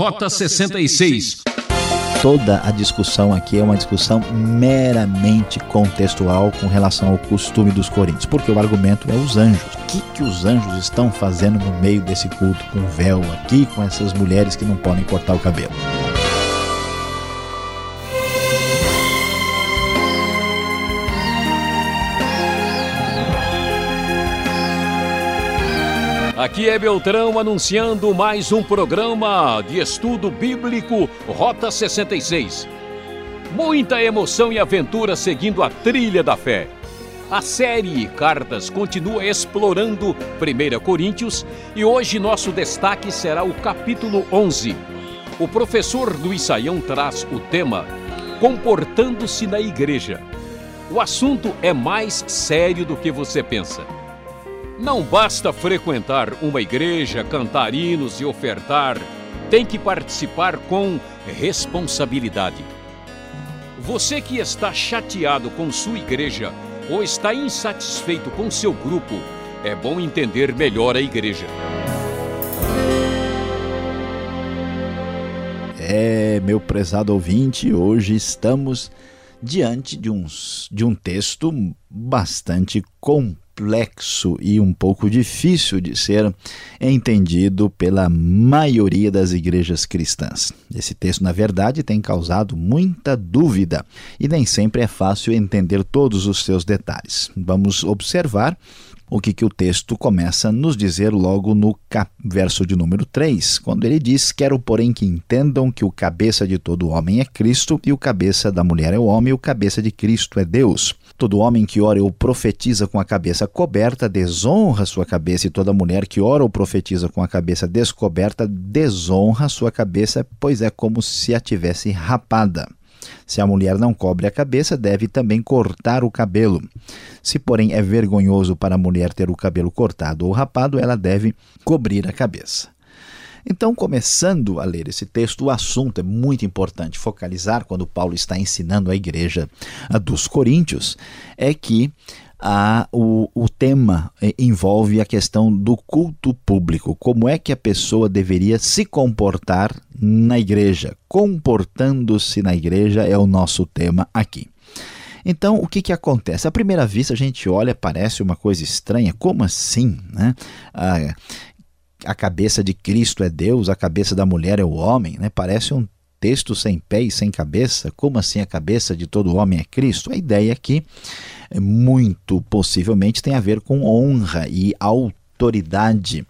Rota 66. Toda a discussão aqui é uma discussão meramente contextual com relação ao costume dos coríntios, porque o argumento é os anjos. O que, que os anjos estão fazendo no meio desse culto com véu aqui, com essas mulheres que não podem cortar o cabelo? Aqui é Beltrão anunciando mais um programa de estudo bíblico Rota 66. Muita emoção e aventura seguindo a trilha da fé. A série Cartas continua explorando 1 Coríntios e hoje nosso destaque será o capítulo 11. O professor Luiz Saião traz o tema Comportando-se na Igreja. O assunto é mais sério do que você pensa. Não basta frequentar uma igreja, cantar hinos e ofertar, tem que participar com responsabilidade. Você que está chateado com sua igreja ou está insatisfeito com seu grupo, é bom entender melhor a igreja. É, meu prezado ouvinte, hoje estamos diante de, uns, de um texto bastante complexo complexo e um pouco difícil de ser entendido pela maioria das igrejas cristãs. Esse texto, na verdade, tem causado muita dúvida e nem sempre é fácil entender todos os seus detalhes. Vamos observar o que, que o texto começa a nos dizer logo no verso de número 3, quando ele diz: Quero, porém, que entendam que o cabeça de todo homem é Cristo, e o cabeça da mulher é o homem, e o cabeça de Cristo é Deus. Todo homem que ora ou profetiza com a cabeça coberta desonra sua cabeça, e toda mulher que ora ou profetiza com a cabeça descoberta desonra sua cabeça, pois é como se a tivesse rapada. Se a mulher não cobre a cabeça, deve também cortar o cabelo. Se, porém, é vergonhoso para a mulher ter o cabelo cortado ou rapado, ela deve cobrir a cabeça. Então, começando a ler esse texto, o assunto é muito importante focalizar quando Paulo está ensinando a igreja dos Coríntios, é que a, o, o tema envolve a questão do culto público. Como é que a pessoa deveria se comportar na igreja? Comportando-se na igreja é o nosso tema aqui. Então, o que, que acontece? À primeira vista, a gente olha, parece uma coisa estranha. Como assim? Né? Ah, a cabeça de Cristo é Deus, a cabeça da mulher é o homem, né? Parece um texto sem pé e sem cabeça. Como assim a cabeça de todo homem é Cristo? A ideia aqui, é muito possivelmente, tem a ver com honra e autoridade.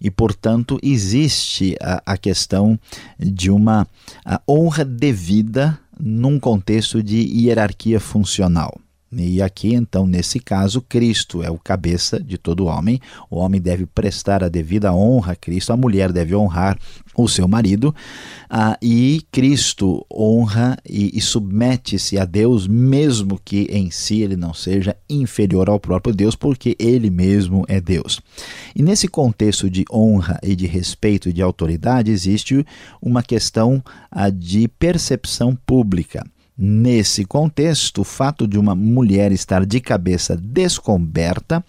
E, portanto, existe a, a questão de uma honra devida num contexto de hierarquia funcional. E aqui, então, nesse caso, Cristo é o cabeça de todo homem. O homem deve prestar a devida honra a Cristo, a mulher deve honrar o seu marido, ah, e Cristo honra e, e submete-se a Deus, mesmo que em si ele não seja inferior ao próprio Deus, porque ele mesmo é Deus. E nesse contexto de honra e de respeito e de autoridade, existe uma questão ah, de percepção pública. Nesse contexto, o fato de uma mulher estar de cabeça descoberta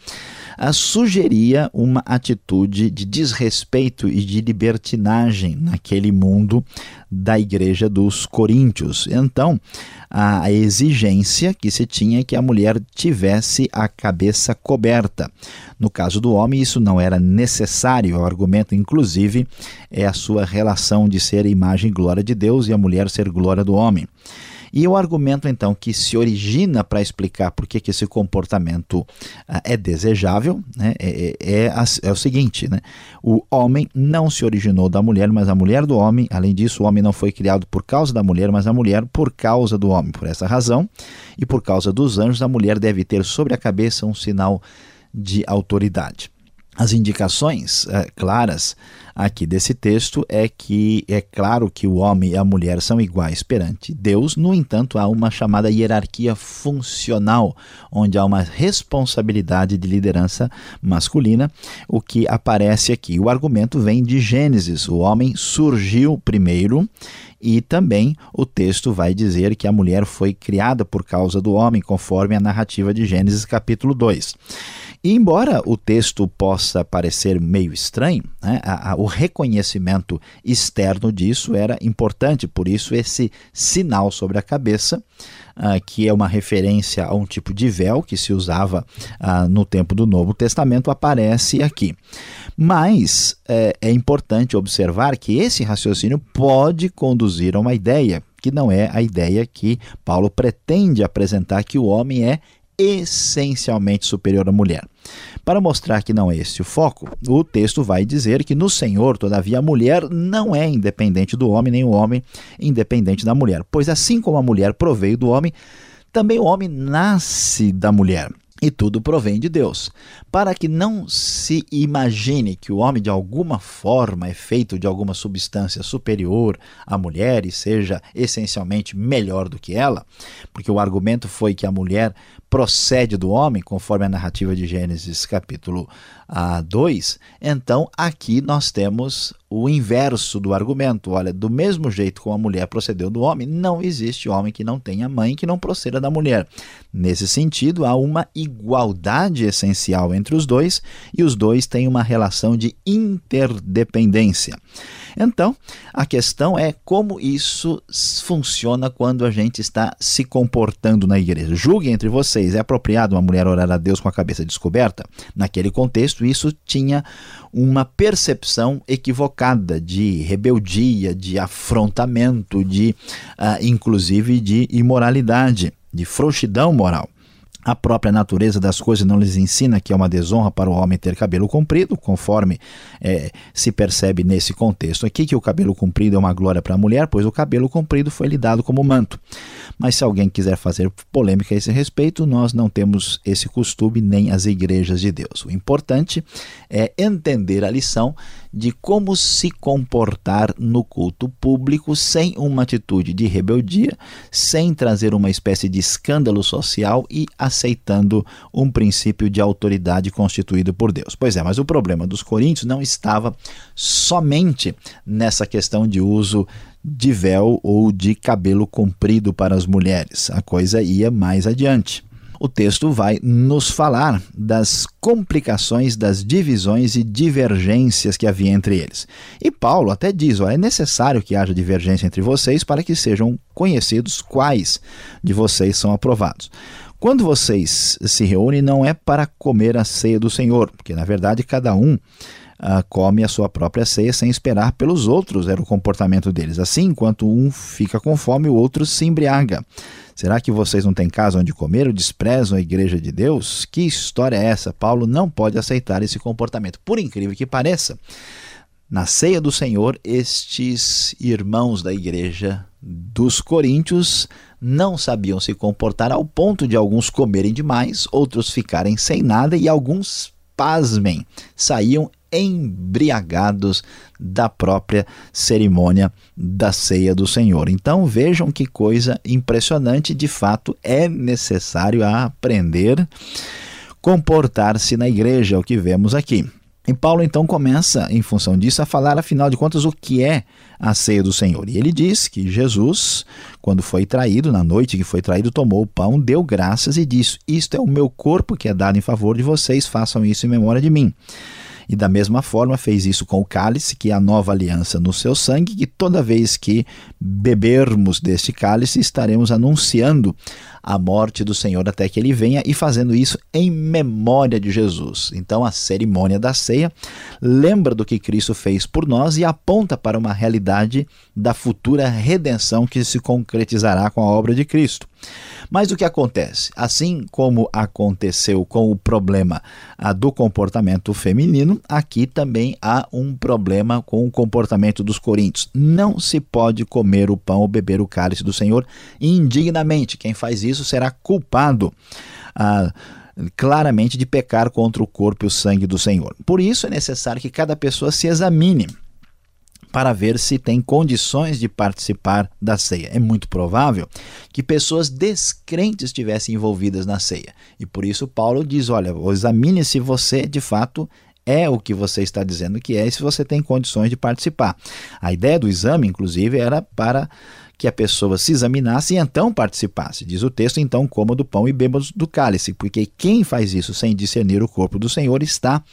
a sugeria uma atitude de desrespeito e de libertinagem naquele mundo da igreja dos coríntios. Então, a exigência que se tinha é que a mulher tivesse a cabeça coberta. No caso do homem, isso não era necessário. O argumento, inclusive, é a sua relação de ser imagem e glória de Deus e a mulher ser glória do homem. E o argumento, então, que se origina para explicar por que, que esse comportamento uh, é desejável né, é, é, é, é, o seguinte: né, o homem não se originou da mulher, mas a mulher do homem. Além disso, o homem não foi criado por causa da mulher, mas a mulher por causa do homem. Por essa razão, e por causa dos anjos, a mulher deve ter sobre a cabeça um sinal de autoridade. As indicações é, claras aqui desse texto é que é claro que o homem e a mulher são iguais perante Deus, no entanto, há uma chamada hierarquia funcional, onde há uma responsabilidade de liderança masculina, o que aparece aqui. O argumento vem de Gênesis: o homem surgiu primeiro e também o texto vai dizer que a mulher foi criada por causa do homem, conforme a narrativa de Gênesis capítulo 2. E embora o texto possa parecer meio estranho, né, a, a, o reconhecimento externo disso era importante, por isso esse sinal sobre a cabeça, uh, que é uma referência a um tipo de véu que se usava uh, no tempo do Novo Testamento, aparece aqui. Mas é, é importante observar que esse raciocínio pode conduzir a uma ideia que não é a ideia que Paulo pretende apresentar que o homem é essencialmente superior à mulher. Para mostrar que não é esse o foco, o texto vai dizer que no Senhor, todavia, a mulher não é independente do homem, nem o homem independente da mulher. Pois assim como a mulher proveio do homem, também o homem nasce da mulher. E tudo provém de Deus. Para que não se imagine que o homem de alguma forma é feito de alguma substância superior à mulher e seja essencialmente melhor do que ela, porque o argumento foi que a mulher procede do homem, conforme a narrativa de Gênesis capítulo a 2, então aqui nós temos o inverso do argumento. Olha, do mesmo jeito como a mulher procedeu do homem, não existe homem que não tenha mãe que não proceda da mulher. Nesse sentido, há uma igualdade essencial entre os dois e os dois têm uma relação de interdependência. Então, a questão é como isso funciona quando a gente está se comportando na igreja. Julguem entre vocês, é apropriado uma mulher orar a Deus com a cabeça descoberta? Naquele contexto, isso tinha uma percepção equivocada de rebeldia, de afrontamento, de uh, inclusive de imoralidade, de frouxidão moral. A própria natureza das coisas não lhes ensina que é uma desonra para o homem ter cabelo comprido, conforme é, se percebe nesse contexto aqui, que o cabelo comprido é uma glória para a mulher, pois o cabelo comprido foi lhe dado como manto. Mas se alguém quiser fazer polêmica a esse respeito, nós não temos esse costume nem as igrejas de Deus. O importante é entender a lição de como se comportar no culto público sem uma atitude de rebeldia, sem trazer uma espécie de escândalo social e aceitando um princípio de autoridade constituído por Deus. Pois é, mas o problema dos coríntios não estava somente nessa questão de uso de véu ou de cabelo comprido para as mulheres. A coisa ia mais adiante o texto vai nos falar das complicações, das divisões e divergências que havia entre eles. E Paulo até diz: ó, é necessário que haja divergência entre vocês para que sejam conhecidos quais de vocês são aprovados. Quando vocês se reúnem, não é para comer a ceia do Senhor, porque na verdade cada um Uh, come a sua própria ceia sem esperar pelos outros, era o comportamento deles. Assim, enquanto um fica com fome, o outro se embriaga. Será que vocês não têm casa onde comer ou desprezam a igreja de Deus? Que história é essa? Paulo não pode aceitar esse comportamento. Por incrível que pareça, na ceia do Senhor, estes irmãos da igreja dos coríntios não sabiam se comportar ao ponto de alguns comerem demais, outros ficarem sem nada e alguns, pasmem, saíam embriagados da própria cerimônia da ceia do Senhor. Então vejam que coisa impressionante, de fato é necessário aprender comportar-se na igreja, é o que vemos aqui. E Paulo então começa, em função disso, a falar, afinal de contas, o que é a ceia do Senhor. E ele diz que Jesus, quando foi traído, na noite que foi traído, tomou o pão, deu graças e disse: Isto é o meu corpo que é dado em favor de vocês, façam isso em memória de mim. E da mesma forma fez isso com o cálice, que é a nova aliança no seu sangue, que toda vez que bebermos deste cálice, estaremos anunciando a morte do Senhor até que ele venha e fazendo isso em memória de Jesus. Então a cerimônia da ceia lembra do que Cristo fez por nós e aponta para uma realidade da futura redenção que se concretizará com a obra de Cristo. Mas o que acontece? Assim como aconteceu com o problema ah, do comportamento feminino, aqui também há um problema com o comportamento dos coríntios. Não se pode comer o pão ou beber o cálice do Senhor indignamente. Quem faz isso será culpado. Ah, claramente de pecar contra o corpo e o sangue do Senhor. Por isso é necessário que cada pessoa se examine para ver se tem condições de participar da ceia. É muito provável que pessoas descrentes estivessem envolvidas na ceia. E por isso Paulo diz: olha, examine se você de fato é o que você está dizendo que é e se você tem condições de participar. A ideia do exame, inclusive, era para que a pessoa se examinasse e então participasse. Diz o texto, então, coma do pão e beba do cálice, porque quem faz isso sem discernir o corpo do Senhor está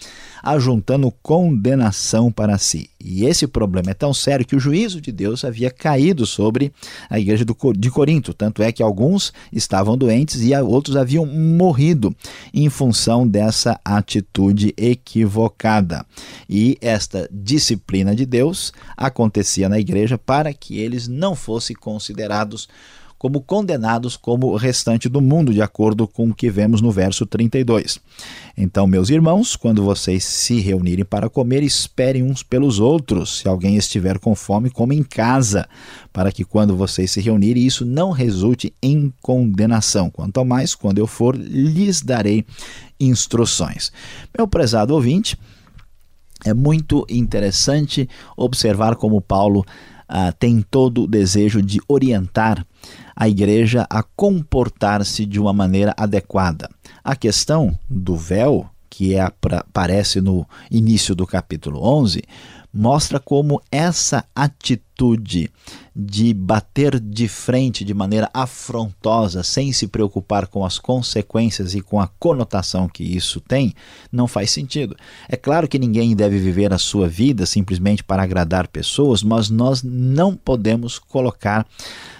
ajuntando condenação para si. E esse problema é tão sério que o juízo de Deus havia caído sobre a igreja de Corinto. Tanto é que alguns estavam doentes e outros haviam morrido em função dessa atitude equivocada. E esta disciplina de Deus acontecia na igreja para que eles não fossem considerados como condenados como o restante do mundo, de acordo com o que vemos no verso 32. Então, meus irmãos, quando vocês se reunirem para comer, esperem uns pelos outros. Se alguém estiver com fome, come em casa, para que quando vocês se reunirem, isso não resulte em condenação. Quanto mais, quando eu for, lhes darei instruções. Meu prezado ouvinte, é muito interessante observar como Paulo ah, tem todo o desejo de orientar a igreja a comportar-se de uma maneira adequada. A questão do véu, que é, aparece no início do capítulo 11, mostra como essa atitude de bater de frente de maneira afrontosa, sem se preocupar com as consequências e com a conotação que isso tem, não faz sentido. É claro que ninguém deve viver a sua vida simplesmente para agradar pessoas, mas nós não podemos colocar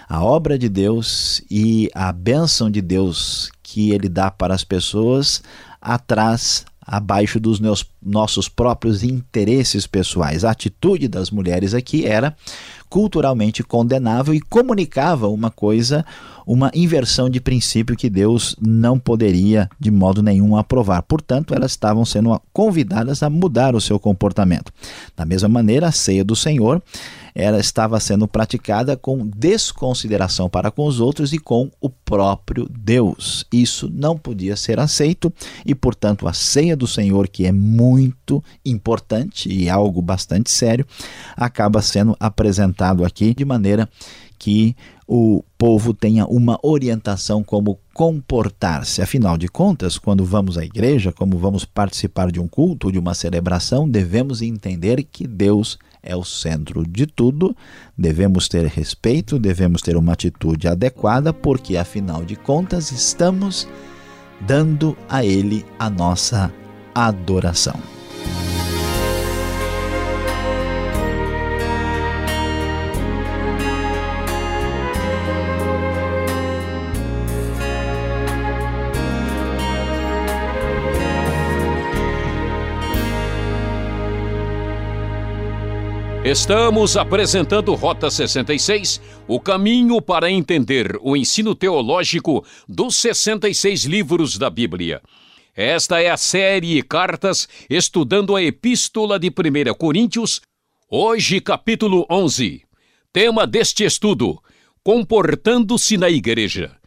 a obra de Deus e a bênção de Deus que ele dá para as pessoas atrás abaixo dos meus, nossos próprios interesses pessoais. A atitude das mulheres aqui era culturalmente condenável e comunicava uma coisa, uma inversão de princípio que Deus não poderia de modo nenhum aprovar. Portanto, elas estavam sendo convidadas a mudar o seu comportamento. Da mesma maneira, a ceia do Senhor ela estava sendo praticada com desconsideração para com os outros e com o próprio Deus. Isso não podia ser aceito e, portanto, a ceia do Senhor, que é muito importante e algo bastante sério, acaba sendo apresentado aqui de maneira que o povo tenha uma orientação como comportar-se. Afinal de contas, quando vamos à igreja, como vamos participar de um culto, de uma celebração, devemos entender que Deus é o centro de tudo, devemos ter respeito, devemos ter uma atitude adequada, porque afinal de contas estamos dando a Ele a nossa adoração. Estamos apresentando Rota 66, o caminho para entender o ensino teológico dos 66 livros da Bíblia. Esta é a série Cartas estudando a Epístola de 1 Coríntios, hoje capítulo 11. Tema deste estudo: Comportando-se na Igreja.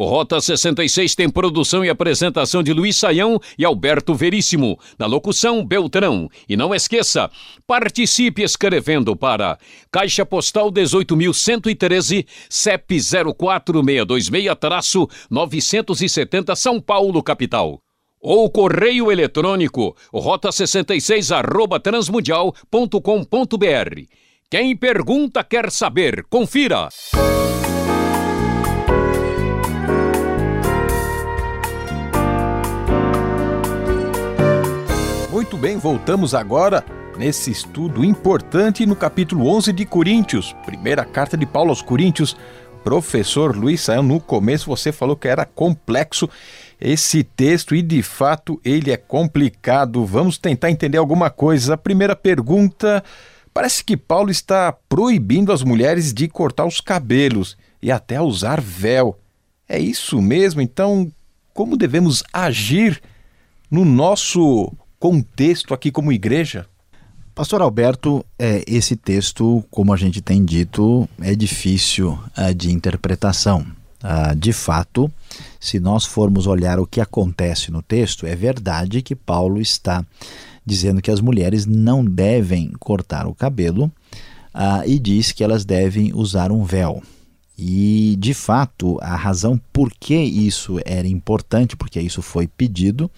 O Rota 66 tem produção e apresentação de Luiz Saião e Alberto Veríssimo. Na locução, Beltrão. E não esqueça, participe escrevendo para Caixa Postal 18.113, CEP 04626-970 São Paulo, capital ou correio eletrônico rota66 arroba transmundial.com.br. Quem pergunta quer saber. Confira! Muito bem, voltamos agora nesse estudo importante no capítulo 11 de Coríntios, primeira carta de Paulo aos Coríntios. Professor Luiz Saião, no começo você falou que era complexo esse texto e de fato ele é complicado. Vamos tentar entender alguma coisa. A primeira pergunta: parece que Paulo está proibindo as mulheres de cortar os cabelos e até usar véu. É isso mesmo? Então, como devemos agir no nosso contexto aqui como igreja? Pastor Alberto, é, esse texto, como a gente tem dito, é difícil é, de interpretação. Ah, de fato, se nós formos olhar o que acontece no texto, é verdade que Paulo está dizendo que as mulheres não devem cortar o cabelo ah, e diz que elas devem usar um véu. E, de fato, a razão por que isso era importante, porque isso foi pedido,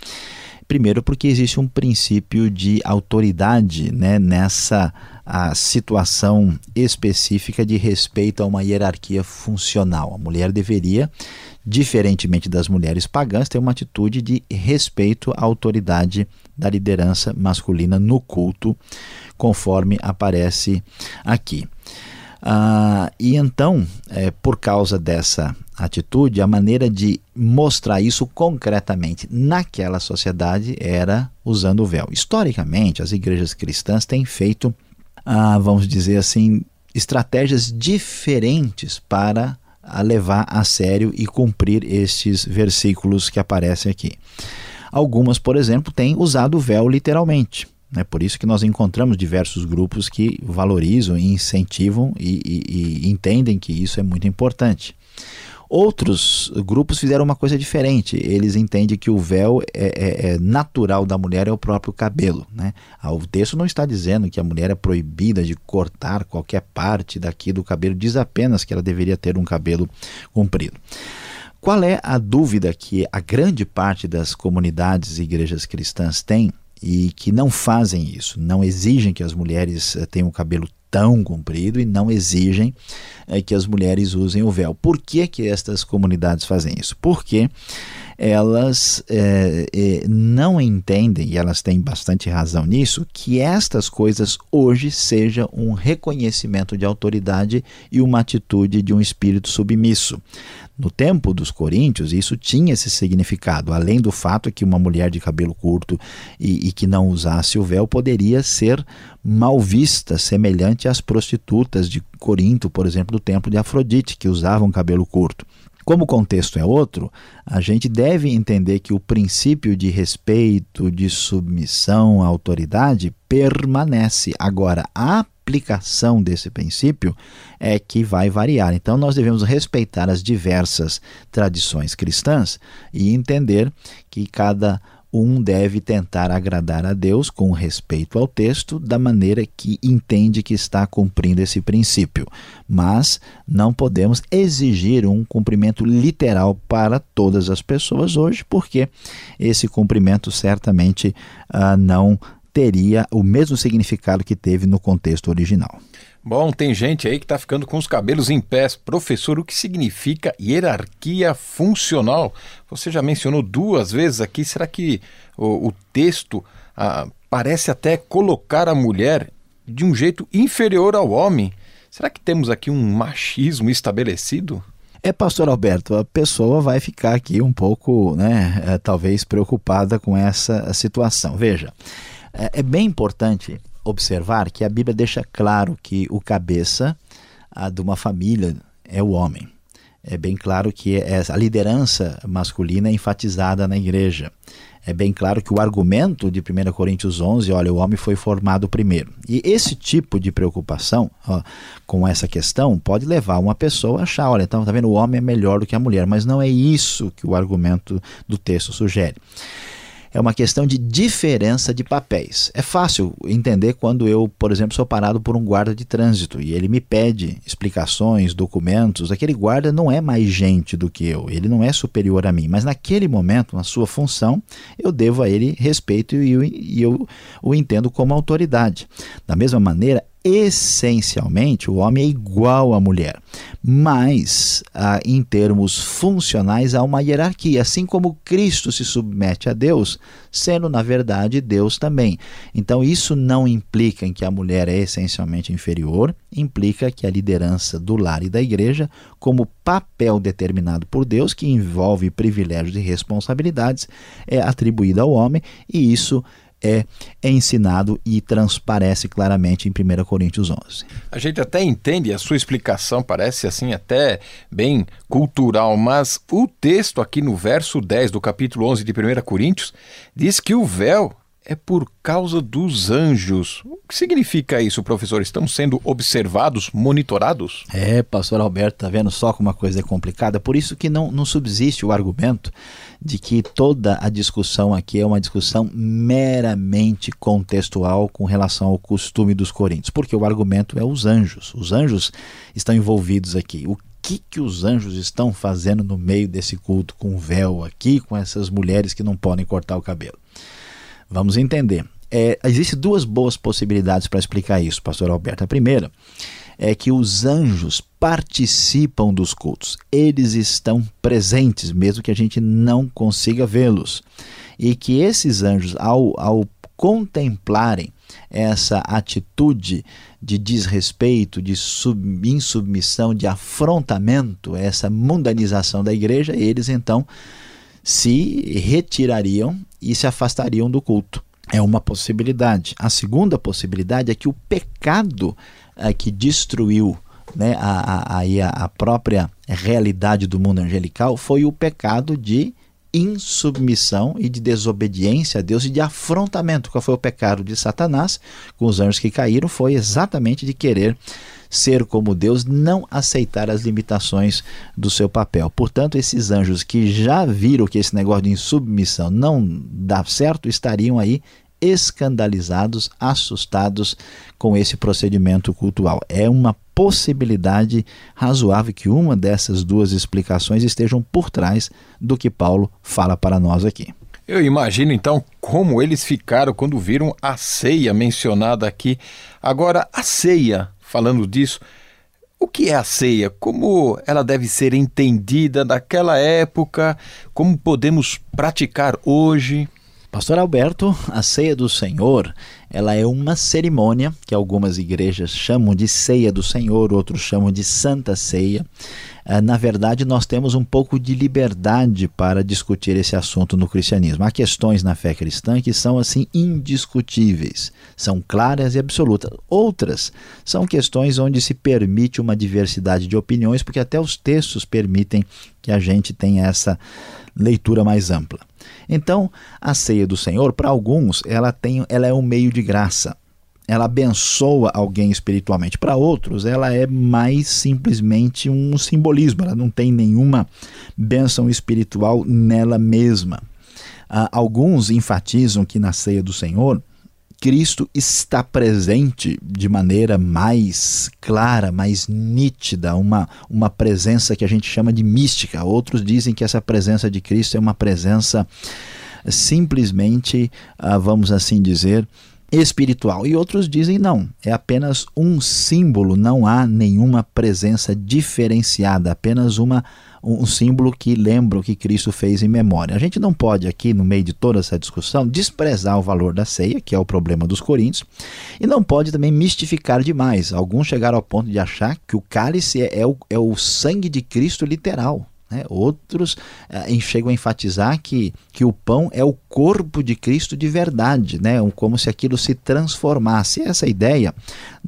Primeiro, porque existe um princípio de autoridade né, nessa a situação específica de respeito a uma hierarquia funcional. A mulher deveria, diferentemente das mulheres pagãs, ter uma atitude de respeito à autoridade da liderança masculina no culto, conforme aparece aqui. Ah, e então, é, por causa dessa atitude, a maneira de mostrar isso concretamente naquela sociedade era usando o véu. Historicamente, as igrejas cristãs têm feito, ah, vamos dizer assim, estratégias diferentes para levar a sério e cumprir estes versículos que aparecem aqui. Algumas, por exemplo, têm usado o véu literalmente. É por isso que nós encontramos diversos grupos que valorizam e incentivam e, e, e entendem que isso é muito importante. Outros grupos fizeram uma coisa diferente. Eles entendem que o véu é, é, é, natural da mulher é o próprio cabelo. Né? Ah, o texto não está dizendo que a mulher é proibida de cortar qualquer parte daqui do cabelo, diz apenas que ela deveria ter um cabelo comprido. Qual é a dúvida que a grande parte das comunidades e igrejas cristãs tem e que não fazem isso, não exigem que as mulheres eh, tenham o cabelo tão comprido e não exigem é, que as mulheres usem o véu. Por que, que estas comunidades fazem isso? Porque elas é, é, não entendem, e elas têm bastante razão nisso, que estas coisas hoje sejam um reconhecimento de autoridade e uma atitude de um espírito submisso. No tempo dos coríntios, isso tinha esse significado, além do fato que uma mulher de cabelo curto e, e que não usasse o véu poderia ser mal vista, semelhante às prostitutas de Corinto, por exemplo, do templo de Afrodite, que usavam cabelo curto. Como o contexto é outro, a gente deve entender que o princípio de respeito, de submissão à autoridade permanece. Agora, a aplicação desse princípio é que vai variar. Então, nós devemos respeitar as diversas tradições cristãs e entender que cada um deve tentar agradar a Deus com respeito ao texto, da maneira que entende que está cumprindo esse princípio. Mas não podemos exigir um cumprimento literal para todas as pessoas hoje, porque esse cumprimento certamente uh, não teria o mesmo significado que teve no contexto original. Bom, tem gente aí que está ficando com os cabelos em pés. Professor, o que significa hierarquia funcional? Você já mencionou duas vezes aqui. Será que o, o texto ah, parece até colocar a mulher de um jeito inferior ao homem? Será que temos aqui um machismo estabelecido? É, pastor Alberto, a pessoa vai ficar aqui um pouco, né, é, talvez preocupada com essa situação. Veja, é, é bem importante observar que a Bíblia deixa claro que o cabeça de uma família é o homem. É bem claro que é, a liderança masculina é enfatizada na igreja. É bem claro que o argumento de 1 Coríntios 11, olha, o homem foi formado primeiro. E esse tipo de preocupação ó, com essa questão pode levar uma pessoa a achar, olha, então tá vendo, o homem é melhor do que a mulher, mas não é isso que o argumento do texto sugere é uma questão de diferença de papéis. É fácil entender quando eu, por exemplo, sou parado por um guarda de trânsito e ele me pede explicações, documentos. Aquele guarda não é mais gente do que eu, ele não é superior a mim, mas naquele momento, na sua função, eu devo a ele respeito e eu, e eu o entendo como autoridade. Da mesma maneira, essencialmente o homem é igual à mulher, mas ah, em termos funcionais há uma hierarquia, assim como Cristo se submete a Deus, sendo na verdade Deus também. Então isso não implica em que a mulher é essencialmente inferior, implica que a liderança do lar e da igreja, como papel determinado por Deus, que envolve privilégios e responsabilidades, é atribuída ao homem e isso é, ensinado e transparece claramente em 1 Coríntios 11. A gente até entende, a sua explicação parece assim até bem cultural, mas o texto aqui no verso 10 do capítulo 11 de 1 Coríntios diz que o véu é por causa dos anjos. O que significa isso, professor? Estamos sendo observados, monitorados? É, pastor Alberto, tá vendo só como uma coisa é complicada? Por isso que não, não subsiste o argumento de que toda a discussão aqui é uma discussão meramente contextual com relação ao costume dos coríntios, porque o argumento é os anjos. Os anjos estão envolvidos aqui. O que, que os anjos estão fazendo no meio desse culto com véu aqui, com essas mulheres que não podem cortar o cabelo? Vamos entender. É, Existem duas boas possibilidades para explicar isso, pastor Alberto. A primeira é que os anjos participam dos cultos, eles estão presentes, mesmo que a gente não consiga vê-los. E que esses anjos, ao, ao contemplarem essa atitude de desrespeito, de sub, insubmissão, de afrontamento, essa mundanização da igreja, eles então se retirariam e se afastariam do culto. É uma possibilidade. A segunda possibilidade é que o pecado é, que destruiu né, a, a, a própria realidade do mundo angelical foi o pecado de insubmissão e de desobediência a Deus e de afrontamento. Qual foi o pecado de Satanás com os anjos que caíram? Foi exatamente de querer ser como Deus, não aceitar as limitações do seu papel. Portanto, esses anjos que já viram que esse negócio de insubmissão não dá certo, estariam aí escandalizados, assustados com esse procedimento cultual. É uma possibilidade razoável que uma dessas duas explicações estejam por trás do que Paulo fala para nós aqui. Eu imagino então como eles ficaram quando viram a ceia mencionada aqui. Agora, a ceia, falando disso, o que é a ceia? Como ela deve ser entendida naquela época? Como podemos praticar hoje? Pastor Alberto, a ceia do Senhor, ela é uma cerimônia que algumas igrejas chamam de ceia do Senhor, outros chamam de Santa Ceia. Eh, na verdade, nós temos um pouco de liberdade para discutir esse assunto no cristianismo. Há questões na fé cristã que são assim indiscutíveis, são claras e absolutas. Outras são questões onde se permite uma diversidade de opiniões, porque até os textos permitem que a gente tenha essa leitura mais ampla. Então, a ceia do Senhor, para alguns, ela, tem, ela é um meio de graça. Ela abençoa alguém espiritualmente. Para outros, ela é mais simplesmente um simbolismo. Ela não tem nenhuma bênção espiritual nela mesma. Uh, alguns enfatizam que na ceia do Senhor Cristo está presente de maneira mais clara, mais nítida, uma, uma presença que a gente chama de mística. Outros dizem que essa presença de Cristo é uma presença simplesmente, ah, vamos assim dizer, espiritual. E outros dizem não, é apenas um símbolo, não há nenhuma presença diferenciada, apenas uma um símbolo que lembra o que Cristo fez em memória. A gente não pode aqui, no meio de toda essa discussão, desprezar o valor da ceia, que é o problema dos coríntios, e não pode também mistificar demais. Alguns chegaram ao ponto de achar que o cálice é, é, o, é o sangue de Cristo literal. Né? Outros eh, chegam a enfatizar que, que o pão é o corpo de Cristo de verdade, né? como se aquilo se transformasse. Essa ideia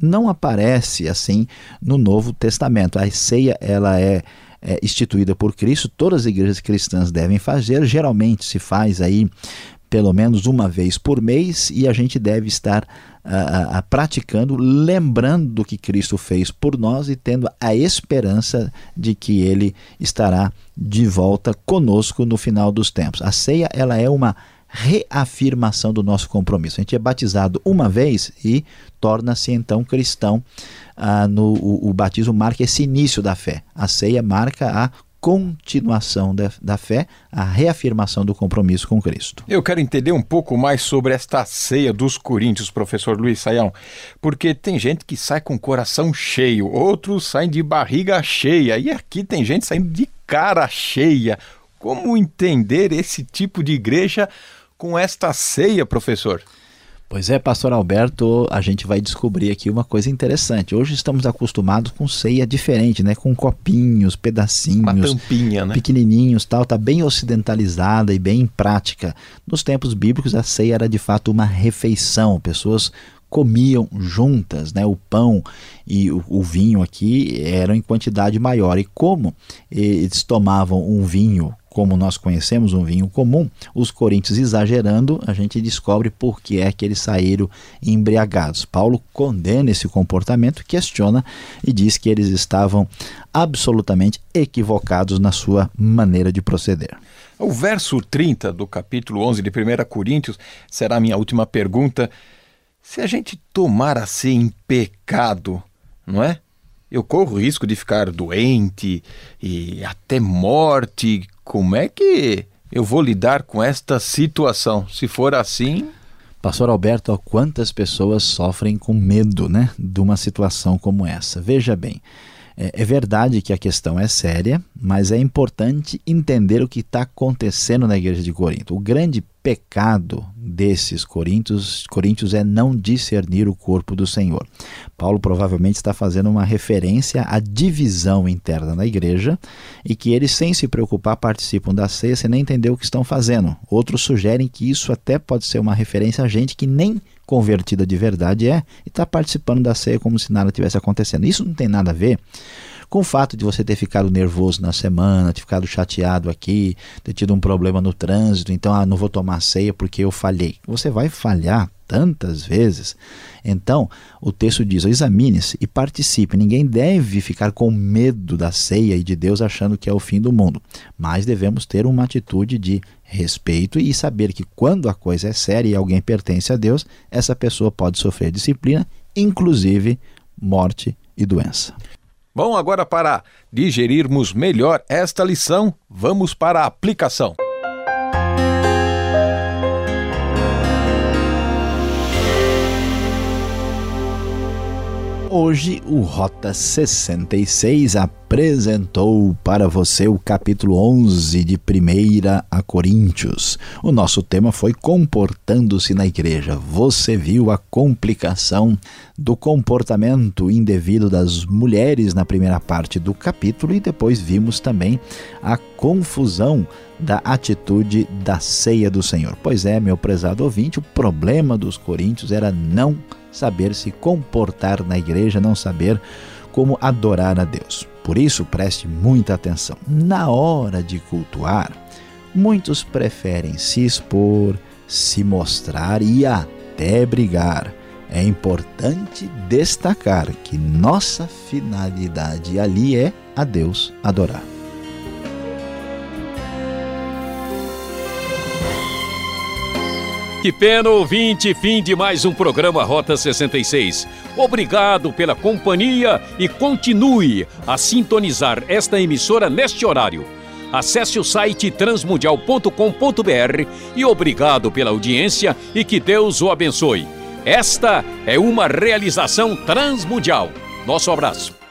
não aparece assim no Novo Testamento. A ceia ela é é, instituída por Cristo, todas as igrejas cristãs devem fazer. Geralmente se faz aí pelo menos uma vez por mês e a gente deve estar uh, uh, praticando, lembrando do que Cristo fez por nós e tendo a esperança de que Ele estará de volta conosco no final dos tempos. A ceia ela é uma reafirmação do nosso compromisso. A gente é batizado uma vez e torna-se então cristão. Ah, no, o, o, batismo marca esse início da fé. A ceia marca a continuação da, da fé, a reafirmação do compromisso com Cristo. Eu quero entender um pouco mais sobre esta ceia dos coríntios, professor Luiz Saião, porque tem gente que sai com o coração cheio, outros saem de barriga cheia, e aqui tem gente saindo de cara cheia. Como entender esse tipo de igreja com esta ceia, professor? Pois é, pastor Alberto, a gente vai descobrir aqui uma coisa interessante. Hoje estamos acostumados com ceia diferente, né? Com copinhos, pedacinhos, uma tampinha, né? pequenininhos, tal, tá bem ocidentalizada e bem prática. Nos tempos bíblicos a ceia era de fato uma refeição, pessoas comiam juntas, né? O pão e o, o, vinho aqui eram em quantidade maior. E como eles tomavam um vinho como nós conhecemos um vinho comum, os coríntios exagerando, a gente descobre por que é que eles saíram embriagados. Paulo condena esse comportamento, questiona e diz que eles estavam absolutamente equivocados na sua maneira de proceder. O verso 30 do capítulo 11 de 1 Coríntios será a minha última pergunta. Se a gente tomar a ser em pecado, não é? Eu corro o risco de ficar doente e até morte. Como é que eu vou lidar com esta situação? Se for assim. Pastor Alberto, quantas pessoas sofrem com medo né, de uma situação como essa? Veja bem, é, é verdade que a questão é séria, mas é importante entender o que está acontecendo na igreja de Corinto. O grande pecado desses coríntios, coríntios é não discernir o corpo do Senhor. Paulo provavelmente está fazendo uma referência à divisão interna na igreja e que eles, sem se preocupar, participam da ceia sem nem entender o que estão fazendo. Outros sugerem que isso até pode ser uma referência a gente que nem convertida de verdade é e está participando da ceia como se nada tivesse acontecendo. Isso não tem nada a ver com o fato de você ter ficado nervoso na semana, ter ficado chateado aqui, ter tido um problema no trânsito, então ah, não vou tomar ceia porque eu falhei. Você vai falhar tantas vezes. Então, o texto diz: examine-se e participe. Ninguém deve ficar com medo da ceia e de Deus achando que é o fim do mundo, mas devemos ter uma atitude de respeito e saber que quando a coisa é séria e alguém pertence a Deus, essa pessoa pode sofrer disciplina, inclusive morte e doença. Bom, agora para digerirmos melhor esta lição, vamos para a aplicação. Hoje o Rota 66 apresentou para você o capítulo 11 de 1 a Coríntios. O nosso tema foi Comportando-se na Igreja. Você viu a complicação do comportamento indevido das mulheres na primeira parte do capítulo e depois vimos também a confusão da atitude da ceia do Senhor. Pois é, meu prezado ouvinte, o problema dos coríntios era não saber se comportar na igreja, não saber como adorar a Deus. Por isso, preste muita atenção. Na hora de cultuar, muitos preferem se expor, se mostrar e até brigar. É importante destacar que nossa finalidade ali é a Deus adorar. Que pena, ouvinte, fim de mais um programa Rota 66. Obrigado pela companhia e continue a sintonizar esta emissora neste horário. Acesse o site transmundial.com.br e obrigado pela audiência e que Deus o abençoe. Esta é uma realização transmundial. Nosso abraço.